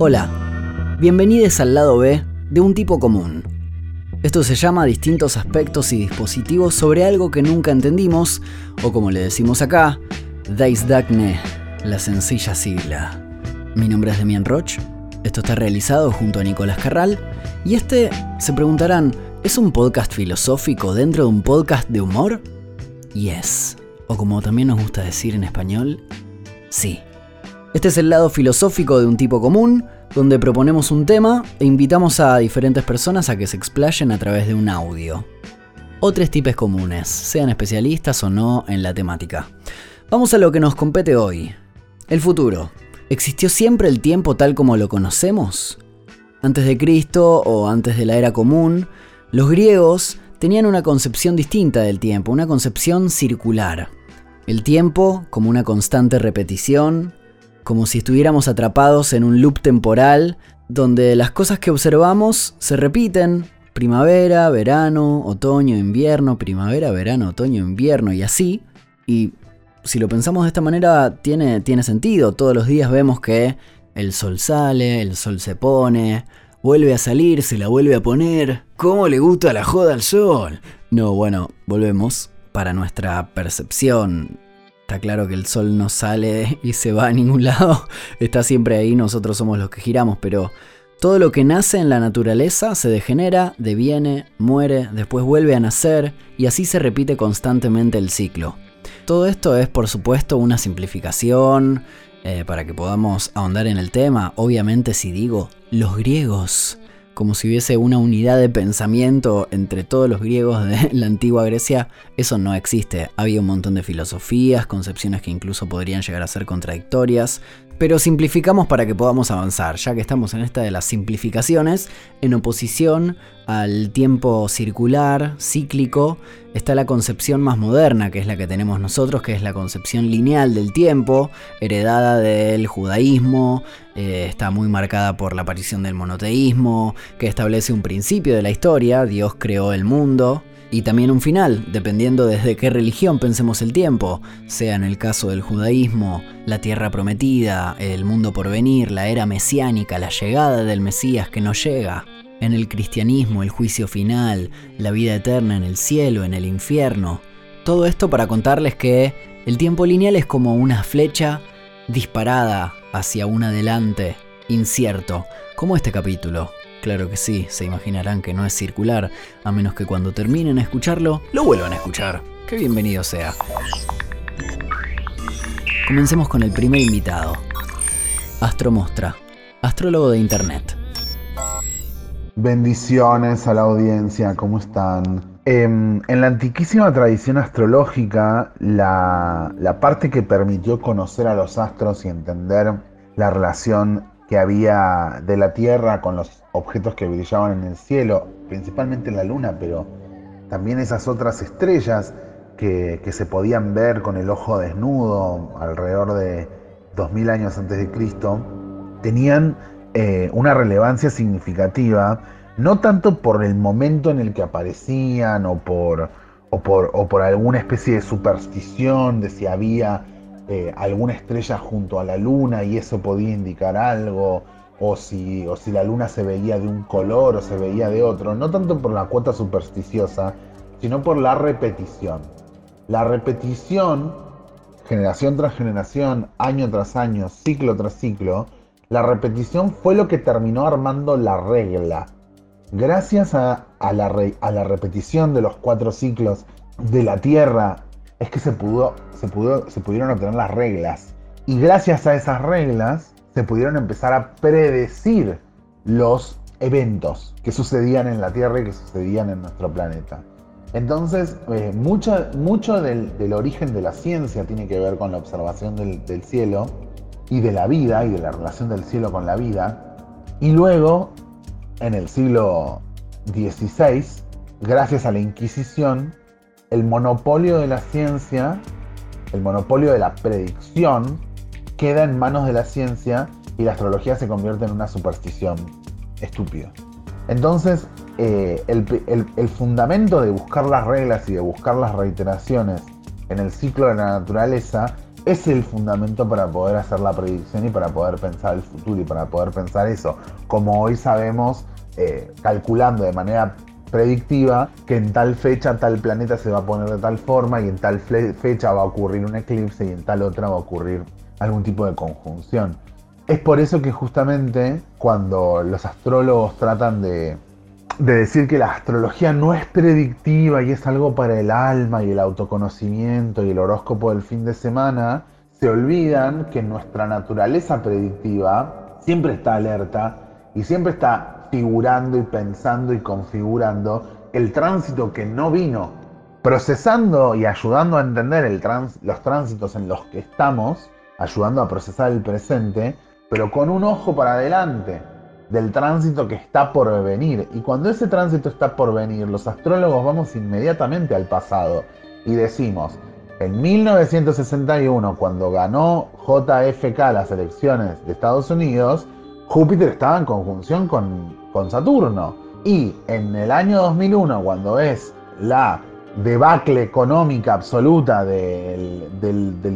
Hola, bienvenidos al lado B de un tipo común. Esto se llama distintos aspectos y dispositivos sobre algo que nunca entendimos, o como le decimos acá, Dagne, la sencilla sigla. Mi nombre es Demian Roch, esto está realizado junto a Nicolás Carral, y este, se preguntarán, ¿es un podcast filosófico dentro de un podcast de humor? Yes, o como también nos gusta decir en español, sí. Este es el lado filosófico de un tipo común, donde proponemos un tema e invitamos a diferentes personas a que se explayen a través de un audio. O tres tipos comunes, sean especialistas o no en la temática. Vamos a lo que nos compete hoy. El futuro. ¿Existió siempre el tiempo tal como lo conocemos? Antes de Cristo o antes de la era común, los griegos tenían una concepción distinta del tiempo, una concepción circular. El tiempo como una constante repetición, como si estuviéramos atrapados en un loop temporal donde las cosas que observamos se repiten, primavera, verano, otoño, invierno, primavera, verano, otoño, invierno y así. Y si lo pensamos de esta manera tiene, tiene sentido, todos los días vemos que el sol sale, el sol se pone, vuelve a salir, se la vuelve a poner. ¿Cómo le gusta la joda al sol? No, bueno, volvemos para nuestra percepción Está claro que el sol no sale y se va a ningún lado, está siempre ahí, nosotros somos los que giramos, pero todo lo que nace en la naturaleza se degenera, deviene, muere, después vuelve a nacer y así se repite constantemente el ciclo. Todo esto es por supuesto una simplificación eh, para que podamos ahondar en el tema. Obviamente si digo los griegos como si hubiese una unidad de pensamiento entre todos los griegos de la antigua Grecia, eso no existe. Había un montón de filosofías, concepciones que incluso podrían llegar a ser contradictorias, pero simplificamos para que podamos avanzar, ya que estamos en esta de las simplificaciones, en oposición al tiempo circular, cíclico, está la concepción más moderna, que es la que tenemos nosotros, que es la concepción lineal del tiempo, heredada del judaísmo, eh, está muy marcada por la aparición del monoteísmo, que establece un principio de la historia, Dios creó el mundo, y también un final, dependiendo desde qué religión pensemos el tiempo, sea en el caso del judaísmo, la tierra prometida, el mundo por venir, la era mesiánica, la llegada del Mesías que no llega, en el cristianismo, el juicio final, la vida eterna en el cielo, en el infierno. Todo esto para contarles que el tiempo lineal es como una flecha disparada hacia un adelante incierto, como este capítulo. Claro que sí, se imaginarán que no es circular, a menos que cuando terminen a escucharlo, lo vuelvan a escuchar. Que bienvenido sea. Comencemos con el primer invitado. Astro Mostra, astrólogo de Internet. Bendiciones a la audiencia, ¿cómo están? Em, en la antiquísima tradición astrológica, la, la parte que permitió conocer a los astros y entender la relación que había de la Tierra con los objetos que brillaban en el cielo, principalmente la luna, pero también esas otras estrellas que, se podían ver con el ojo desnudo alrededor de 2000 años antes de Cristo, tenían eh, una relevancia significativa, no tanto por el momento en el que aparecían o por, o por, alguna especie de superstición de si había eh, alguna estrella junto a la luna y eso podía indicar algo, o si, o si la luna se veía de un color o se veía de otro, no tanto por la cuota supersticiosa, sino por la repetición. La repetición, generación tras generación, año tras año, ciclo tras ciclo, la repetición fue lo que terminó armando la regla. Gracias a, la, a la repetición de los cuatro ciclos de la Tierra es que se, pudo, se, pudo, se pudieron obtener las reglas. Y gracias a esas reglas se pudieron empezar a predecir los eventos que sucedían en la Tierra y que sucedían en nuestro planeta. Entonces, eh, mucho, mucho del, origen de la ciencia tiene que ver con la observación del, del, cielo y de la vida y de la relación del cielo con la vida. Y luego, en el siglo XVI, gracias a la Inquisición, el monopolio de la ciencia, el monopolio de la predicción, queda en manos de la ciencia y la astrología se convierte en una superstición estúpida. Entonces, eh, el, fundamento de buscar las reglas y de buscar las reiteraciones en el ciclo de la naturaleza es el fundamento para poder hacer la predicción y para poder pensar el futuro y para poder pensar eso. Como hoy sabemos, eh, calculando de manera predictiva que en tal fecha tal planeta se va a poner de tal forma y en tal fecha va a ocurrir un eclipse y en tal otra va a ocurrir algún tipo de conjunción. Es por eso que justamente cuando los astrólogos tratan de, decir que la astrología no es predictiva y es algo para el alma y el autoconocimiento y el horóscopo del fin de semana, se olvidan que nuestra naturaleza predictiva siempre está alerta y siempre está figurando y pensando y configurando el tránsito que no vino, procesando y ayudando a entender los tránsitos en los que estamos, ayudando a procesar el presente, pero con un ojo para adelante del tránsito que está por venir. Y cuando ese tránsito está por venir, los astrólogos vamos inmediatamente al pasado y decimos, en 1961, cuando ganó JFK las elecciones de Estados Unidos, Júpiter estaba en conjunción con, con Saturno. Y en el año 2001, cuando es la debacle económica absoluta del,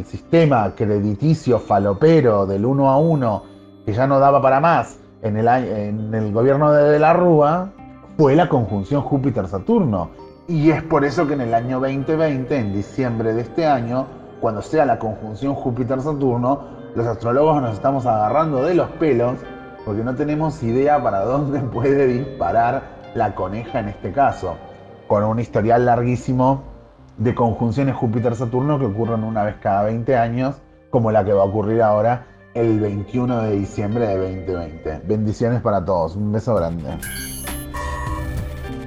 sistema crediticio falopero del uno a uno, que ya no daba para más en el, en el gobierno de, la Rúa, fue la conjunción Júpiter-Saturno. Y es por eso que en el año 2020, en diciembre de este año, cuando sea la conjunción Júpiter-Saturno, los astrólogos nos estamos agarrando de los pelos porque no tenemos idea para dónde puede disparar la coneja en este caso con un historial larguísimo de conjunciones Júpiter-Saturno que ocurren una vez cada 20 años, como la que va a ocurrir ahora el 21 de diciembre de 2020. Bendiciones para todos, un beso grande.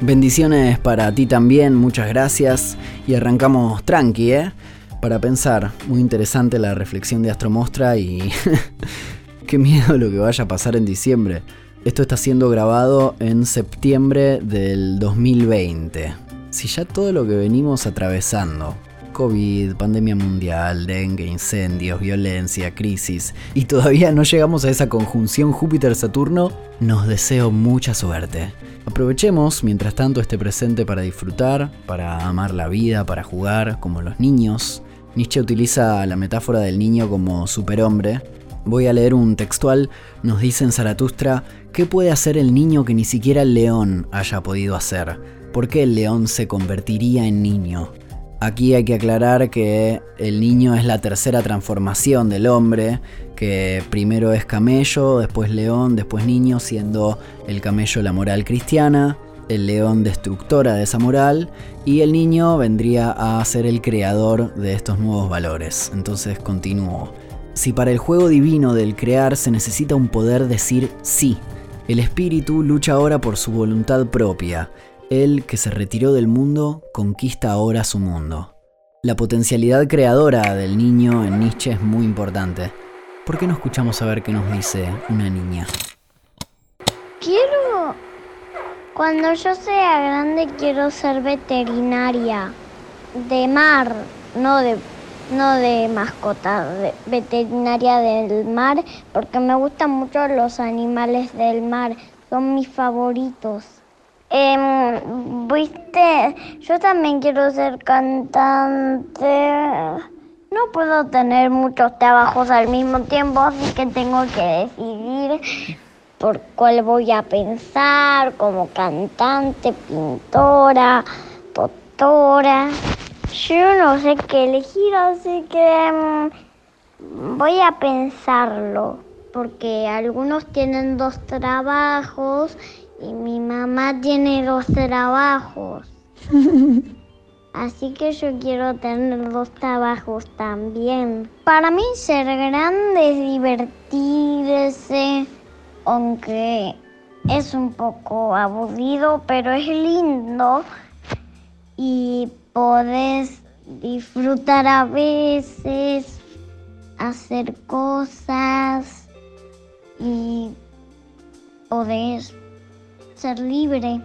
Bendiciones para ti también, muchas gracias. Y arrancamos tranqui, ¿eh? Para pensar, muy interesante la reflexión de Astromostra y qué miedo lo que vaya a pasar en diciembre. Esto está siendo grabado en septiembre del 2020. Si ya todo lo que venimos atravesando, COVID, pandemia mundial, dengue, incendios, violencia, crisis, y todavía no llegamos a esa conjunción Júpiter-Saturno, nos deseo mucha suerte. Aprovechemos mientras tanto este presente para disfrutar, para amar la vida, para jugar, como los niños. Nietzsche utiliza la metáfora del niño como superhombre, Voy a leer un textual, nos dice en Zaratustra, ¿qué puede hacer el niño que ni siquiera el león haya podido hacer? ¿Por qué el león se convertiría en niño? Aquí hay que aclarar que el niño es la tercera transformación del hombre, que primero es camello, después león, después niño, siendo el camello la moral cristiana, el león destructora de esa moral y el niño vendría a ser el creador de estos nuevos valores. Entonces continúo. Si para el juego divino del crear se necesita un poder decir sí, el espíritu lucha ahora por su voluntad propia. Él, que se retiró del mundo, conquista ahora su mundo. La potencialidad creadora del niño en Nietzsche es muy importante. ¿Por qué no escuchamos a ver qué nos dice una niña? Quiero... Cuando yo sea grande quiero ser veterinaria. De mar, no de no de mascota, veterinaria del mar, porque me gustan mucho los animales del mar, son mis favoritos. Em, Viste, yo también quiero ser cantante. No puedo tener muchos trabajos al mismo tiempo, así que tengo que decidir por cuál voy a pensar, como cantante, pintora, doctora. Yo no sé qué elegir, así que mm, voy a pensarlo, porque algunos tienen dos trabajos y mi mamá tiene dos trabajos. Así que yo quiero tener dos trabajos también. Para mí ser grande es divertirse, aunque es un poco aburrido, pero es lindo. Y podés disfrutar a veces, hacer cosas y podés ser libre.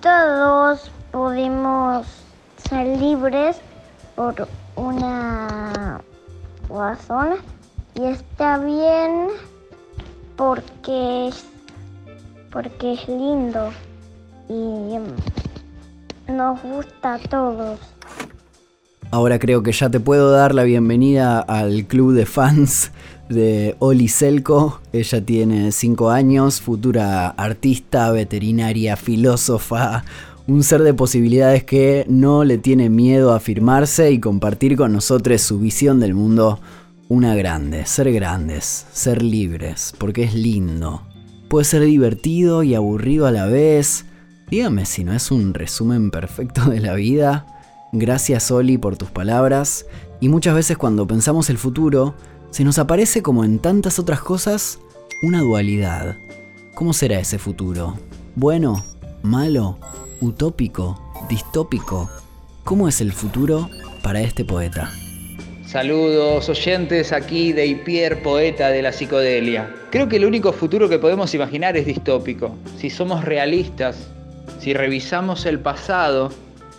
Todos podemos ser libres por una razón y está bien porque es, porque es lindo y nos gusta a todos. Ahora creo que ya te puedo dar la bienvenida al club de fans de Oli Selco. Ella tiene 5 años, futura artista, veterinaria, filósofa, un ser de posibilidades que no le tiene miedo a afirmarse y compartir con nosotros su visión del mundo. Una grande, ser grandes, ser libres, porque es lindo. Puede ser divertido y aburrido a la vez. Dígame si no es un resumen perfecto de la vida. Gracias Oli por tus palabras. Y muchas veces cuando pensamos el futuro, se nos aparece como en tantas otras cosas una dualidad. ¿Cómo será ese futuro? ¿Bueno? ¿Malo? ¿Utópico? ¿Distópico? ¿Cómo es el futuro para este poeta? Saludos oyentes aquí de Ipier, poeta de la psicodelia. Creo que el único futuro que podemos imaginar es distópico. Si somos realistas, si revisamos el pasado,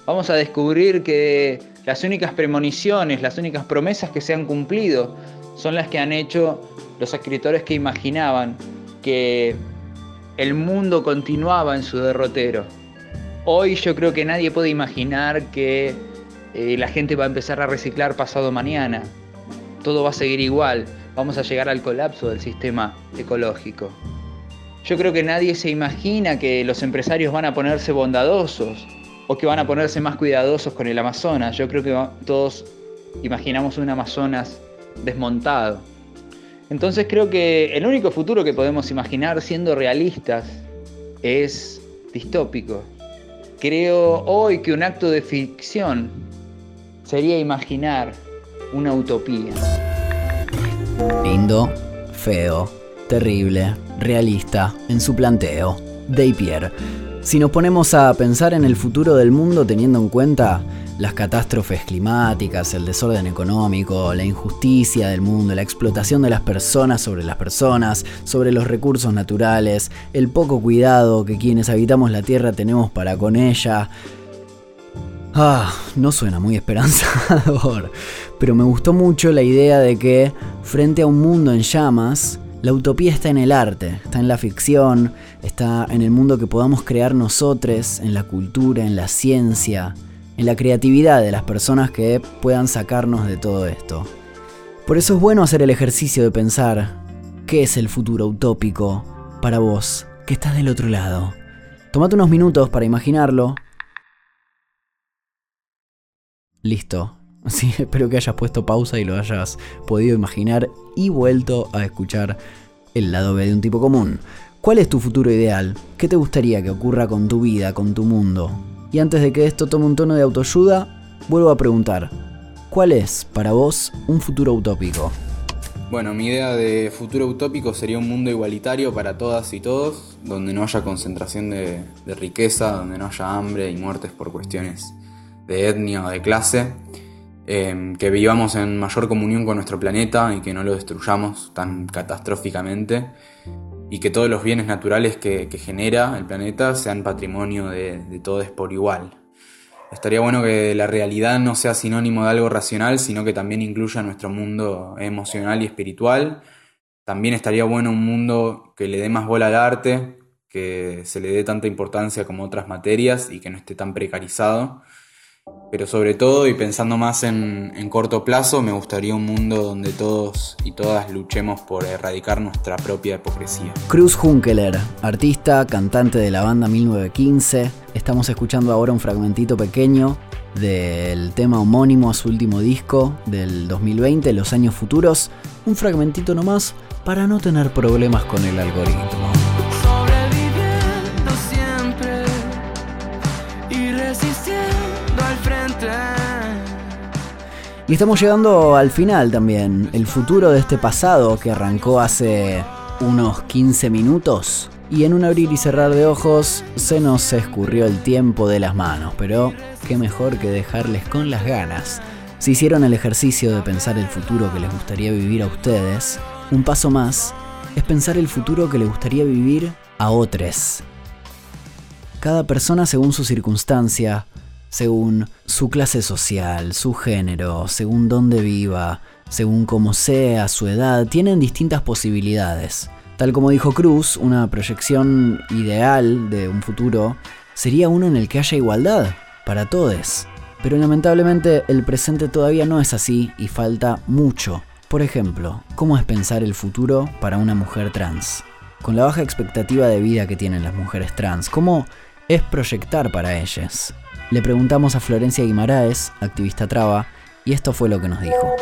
vamos a descubrir que las únicas premoniciones, las únicas promesas que se han cumplido son las que han hecho los escritores que imaginaban que el mundo continuaba en su derrotero. Hoy yo creo que nadie puede imaginar que eh, la gente va a empezar a reciclar pasado mañana. Todo va a seguir igual. Vamos a llegar al colapso del sistema ecológico. Yo creo que nadie se imagina que los empresarios van a ponerse bondadosos o que van a ponerse más cuidadosos con el Amazonas. Yo creo que todos imaginamos un Amazonas desmontado. Entonces creo que el único futuro que podemos imaginar siendo realistas es distópico. Creo hoy que un acto de ficción sería imaginar una utopía. Lindo, feo, terrible, realista en su planteo. Pierre. Si nos ponemos a pensar en el futuro del mundo teniendo en cuenta las catástrofes climáticas, el desorden económico, la injusticia del mundo, la explotación de las personas sobre las personas, sobre los recursos naturales, el poco cuidado que quienes habitamos la Tierra tenemos para con ella. Ah, no suena muy esperanzador, pero me gustó mucho la idea de que frente a un mundo en llamas, la utopía está en el arte, está en la ficción, está en el mundo que podamos crear nosotros, en la cultura, en la ciencia, en la creatividad de las personas que puedan sacarnos de todo esto. Por eso es bueno hacer el ejercicio de pensar qué es el futuro utópico para vos, que estás del otro lado. Tomate unos minutos para imaginarlo. Listo, Sí, espero que hayas puesto pausa y lo hayas podido imaginar y vuelto a escuchar el lado B de un tipo común. ¿Cuál es tu futuro ideal? ¿Qué te gustaría que ocurra con tu vida, con tu mundo? Y antes de que esto tome un tono de autoayuda, vuelvo a preguntar, ¿cuál es para vos un futuro utópico? Bueno, mi idea de futuro utópico sería un mundo igualitario para todas y todos, donde no haya concentración de riqueza, donde no haya hambre y muertes por cuestiones de etnia o de clase, Em, que vivamos en mayor comunión con nuestro planeta y que no lo destruyamos tan catastróficamente y que todos los bienes naturales que, genera el planeta sean patrimonio de, de todos por igual. Estaría bueno que la realidad no sea sinónimo de algo racional, sino que también incluya nuestro mundo emocional y espiritual. También estaría bueno un mundo que le dé más bola al arte, que se le dé tanta importancia como otras materias y que no esté tan precarizado pero sobre todo y pensando más en, corto plazo, me gustaría un mundo donde todos y todas luchemos por erradicar nuestra propia hipocresía. Cruz Hunkeler, artista, cantante de la banda 1915, estamos escuchando ahora un fragmentito pequeño del tema homónimo a su último disco del 2020, Los años futuros, un fragmentito nomás para no tener problemas con el algoritmo. Y estamos llegando al final también, el futuro de este pasado que arrancó hace unos 15 minutos. Y en un abrir y cerrar de ojos se nos escurrió el tiempo de las manos, pero qué mejor que dejarles con las ganas. Si hicieron el ejercicio de pensar el futuro que les gustaría vivir a ustedes, un paso más es pensar el futuro que les gustaría vivir a otros. Cada persona según su circunstancia, según su clase social, su género, según dónde viva, según cómo sea, su edad, tienen distintas posibilidades. Tal como dijo Cruz, una proyección ideal de un futuro sería uno en el que haya igualdad para todos. Pero lamentablemente el presente todavía no es así y falta mucho. Por ejemplo, ¿cómo es pensar el futuro para una mujer trans? Con la baja expectativa de vida que tienen las mujeres trans, ¿cómo es proyectar para ellas? Le preguntamos a Florencia Guimaraes, activista traba, y esto fue lo que nos dijo.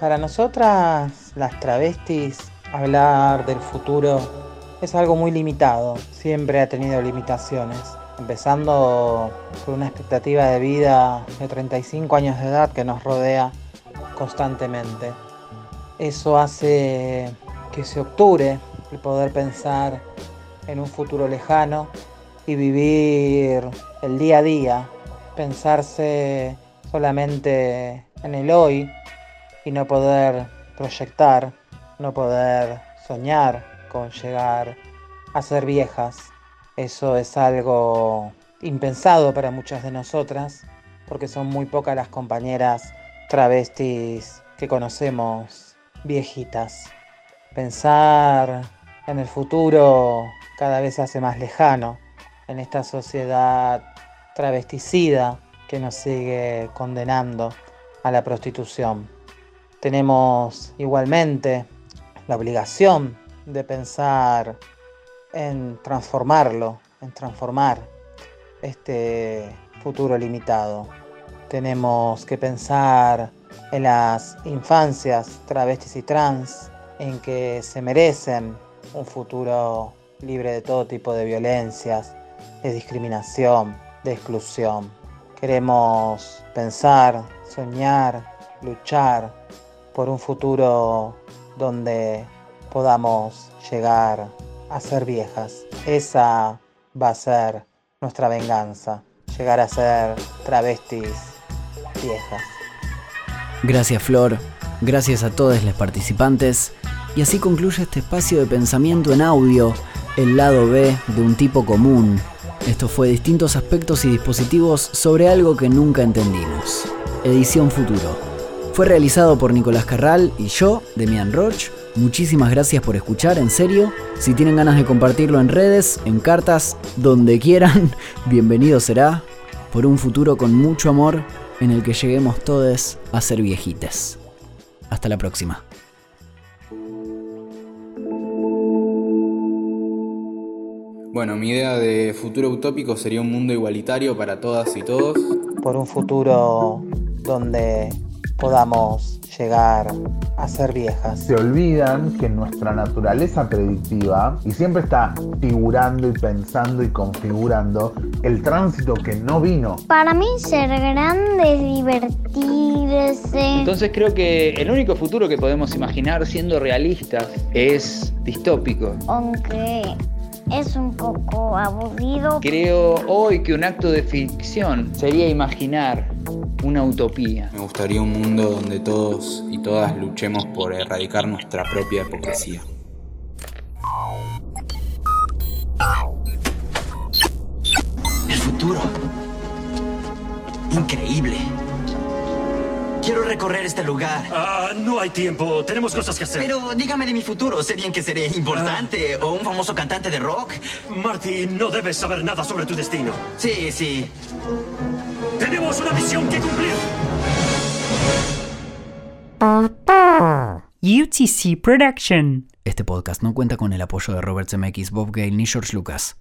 Para nosotras, las travestis, hablar del futuro es algo muy limitado, siempre ha tenido limitaciones, empezando por una expectativa de vida de 35 años de edad que nos rodea constantemente. Eso hace que se obture el poder pensar en un futuro lejano y vivir el día a día, pensarse solamente en el hoy y no poder proyectar, no poder soñar con llegar a ser viejas. Eso es algo impensado para muchas de nosotras, porque son muy pocas las compañeras travestis que conocemos viejitas. Pensar en el futuro cada vez se hace más lejano en esta sociedad travesticida que nos sigue condenando a la prostitución. Tenemos igualmente la obligación de pensar en transformarlo, en transformar este futuro limitado. Tenemos que pensar en las infancias travestis y trans, en que se merecen un futuro libre de todo tipo de violencias, de discriminación, de exclusión. Queremos pensar, soñar, luchar por un futuro donde podamos llegar a ser viejas. Esa va a ser nuestra venganza, llegar a ser travestis viejas. Gracias Flor, gracias a todos los participantes y así concluye este espacio de pensamiento en audio, el lado B de un tipo común, esto fue distintos aspectos y dispositivos sobre algo que nunca entendimos. Edición Futuro. Fue realizado por Nicolás Carral y yo, Demian Roch. Muchísimas gracias por escuchar, en serio. Si tienen ganas de compartirlo en redes, en cartas, donde quieran, bienvenido será. Por un futuro con mucho amor en el que lleguemos todos a ser viejites. Hasta la próxima. Bueno, mi idea de futuro utópico sería un mundo igualitario para todas y todos. Por un futuro donde podamos llegar a ser viejas. Se olvidan que nuestra naturaleza predictiva, y siempre está figurando y pensando y configurando el tránsito que no vino. Para mí ser grande es divertirse. Entonces creo que el único futuro que podemos imaginar siendo realistas es distópico. Aunque es un poco aburrido. Creo hoy que un acto de ficción sería imaginar una utopía. Me gustaría un mundo donde todos y todas luchemos por erradicar nuestra propia hipocresía. El futuro. Increíble. Quiero recorrer este lugar. Ah, no hay tiempo. Tenemos cosas que hacer. Pero dígame de mi futuro. Sé bien que seré importante o un famoso cantante de rock. Marty, no debes saber nada sobre tu destino. Sí, sí. Tenemos una misión que cumplir. UTC Production. Este podcast no cuenta con el apoyo de Robert Zemeckis, Bob Gale ni George Lucas.